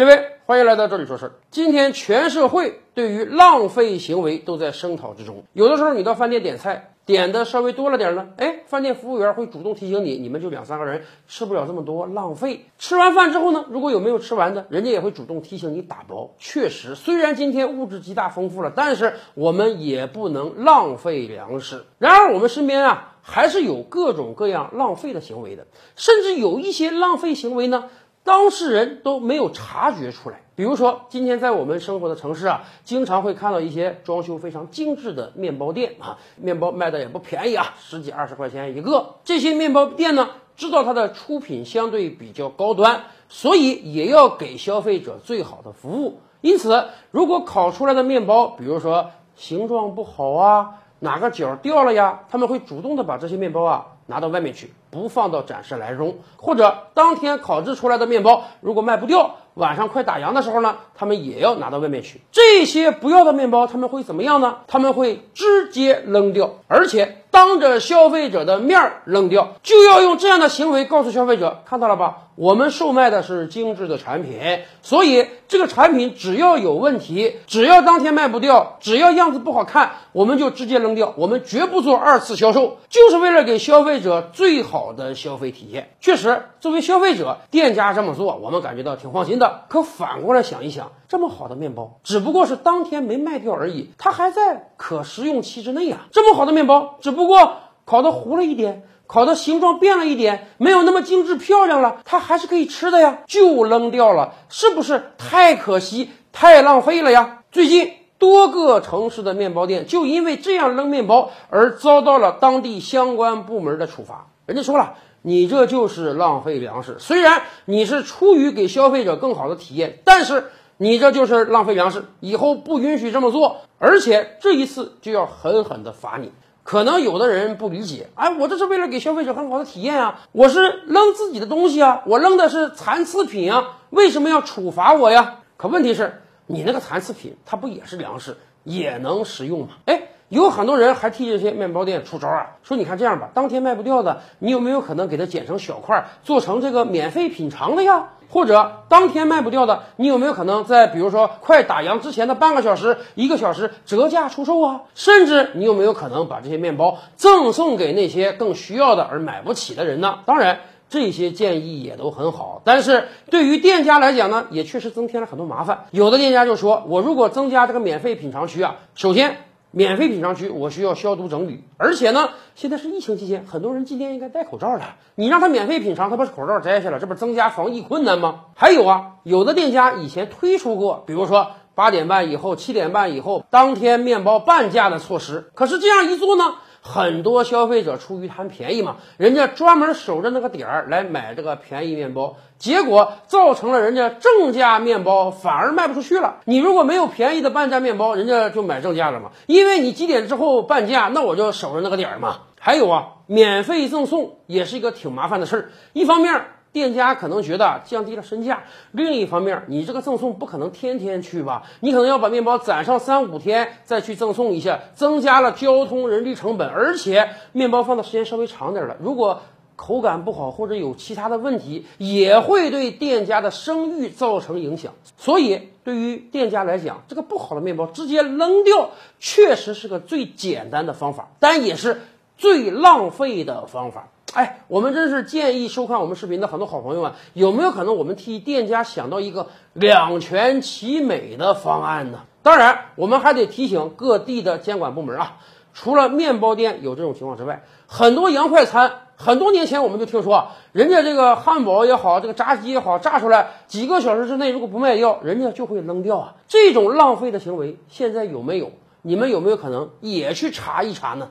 各位，欢迎来到这里说事儿。今天全社会对于浪费行为都在声讨之中。有的时候你到饭店点菜，点的稍微多了点呢，哎，饭店服务员会主动提醒你，你们就两三个人，吃不了这么多，浪费。吃完饭之后呢，如果有没有吃完的，人家也会主动提醒你打包。确实，虽然今天物质极大丰富了，但是我们也不能浪费粮食。然而我们身边啊，还是有各种各样浪费的行为的，甚至有一些浪费行为呢。当事人都没有察觉出来。比如说，今天在我们生活的城市啊，经常会看到一些装修非常精致的面包店啊，面包卖的也不便宜啊，十几二十块钱一个。这些面包店呢，知道它的出品相对比较高端，所以也要给消费者最好的服务。因此，如果烤出来的面包，比如说形状不好啊，哪个角掉了呀，他们会主动的把这些面包啊拿到外面去。不放到展示篮中，或者当天烤制出来的面包，如果卖不掉，晚上快打烊的时候呢，他们也要拿到外面去。这些不要的面包，他们会怎么样呢？他们会直接扔掉，而且当着消费者的面儿扔掉，就要用这样的行为告诉消费者，看到了吧？我们售卖的是精致的产品，所以这个产品只要有问题，只要当天卖不掉，只要样子不好看，我们就直接扔掉，我们绝不做二次销售，就是为了给消费者最好。的消费体验，确实，作为消费者，店家这么做，我们感觉到挺放心的。可反过来想一想，这么好的面包，只不过是当天没卖掉而已，它还在可食用期之内呀。这么好的面包，只不不过烤的糊了一点，烤的形状变了一点，没有那么精致漂亮了，它还是可以吃的呀，就扔掉了，是不是太可惜、太浪费了呀？最近。多个城市的面包店就因为这样扔面包而遭到了当地相关部门的处罚。人家说了，你这就是浪费粮食。虽然你是出于给消费者更好的体验，但是你这就是浪费粮食，以后不允许这么做，而且这一次就要狠狠的罚你。可能有的人不理解，哎，我这是为了给消费者很好的体验啊，我是扔自己的东西啊，我扔的是残次品啊，为什么要处罚我呀？可问题是。你那个残次品，它不也是粮食，也能食用吗？哎，有很多人还替这些面包店出招啊，说你看这样吧，当天卖不掉的，你有没有可能给它剪成小块，做成这个免费品尝的呀？或者当天卖不掉的，你有没有可能在比如说快打烊之前的半个小时、一个小时折价出售啊？甚至你有没有可能把这些面包赠送给那些更需要的而买不起的人呢？当然。这些建议也都很好，但是对于店家来讲呢，也确实增添了很多麻烦。有的店家就说，我如果增加这个免费品尝区啊，首先免费品尝区我需要消毒整理，而且呢，现在是疫情期间，很多人今天应该戴口罩了，你让他免费品尝，他把口罩摘下来，这不增加防疫困难吗？还有啊，有的店家以前推出过，比如说八点半以后、七点半以后，当天面包半价的措施，可是这样一做呢？很多消费者出于贪便宜嘛，人家专门守着那个点儿来买这个便宜面包，结果造成了人家正价面包反而卖不出去了。你如果没有便宜的半价面包，人家就买正价了嘛，因为你几点之后半价，那我就守着那个点儿嘛。还有啊，免费赠送也是一个挺麻烦的事儿，一方面。店家可能觉得降低了身价，另一方面，你这个赠送不可能天天去吧？你可能要把面包攒上三五天再去赠送一下，增加了交通人力成本，而且面包放的时间稍微长点了，如果口感不好或者有其他的问题，也会对店家的声誉造成影响。所以，对于店家来讲，这个不好的面包直接扔掉，确实是个最简单的方法，但也是最浪费的方法。哎，我们真是建议收看我们视频的很多好朋友们，有没有可能我们替店家想到一个两全其美的方案呢？当然，我们还得提醒各地的监管部门啊，除了面包店有这种情况之外，很多洋快餐，很多年前我们就听说，人家这个汉堡也好，这个炸鸡也好，炸出来几个小时之内如果不卖掉，人家就会扔掉啊。这种浪费的行为，现在有没有？你们有没有可能也去查一查呢？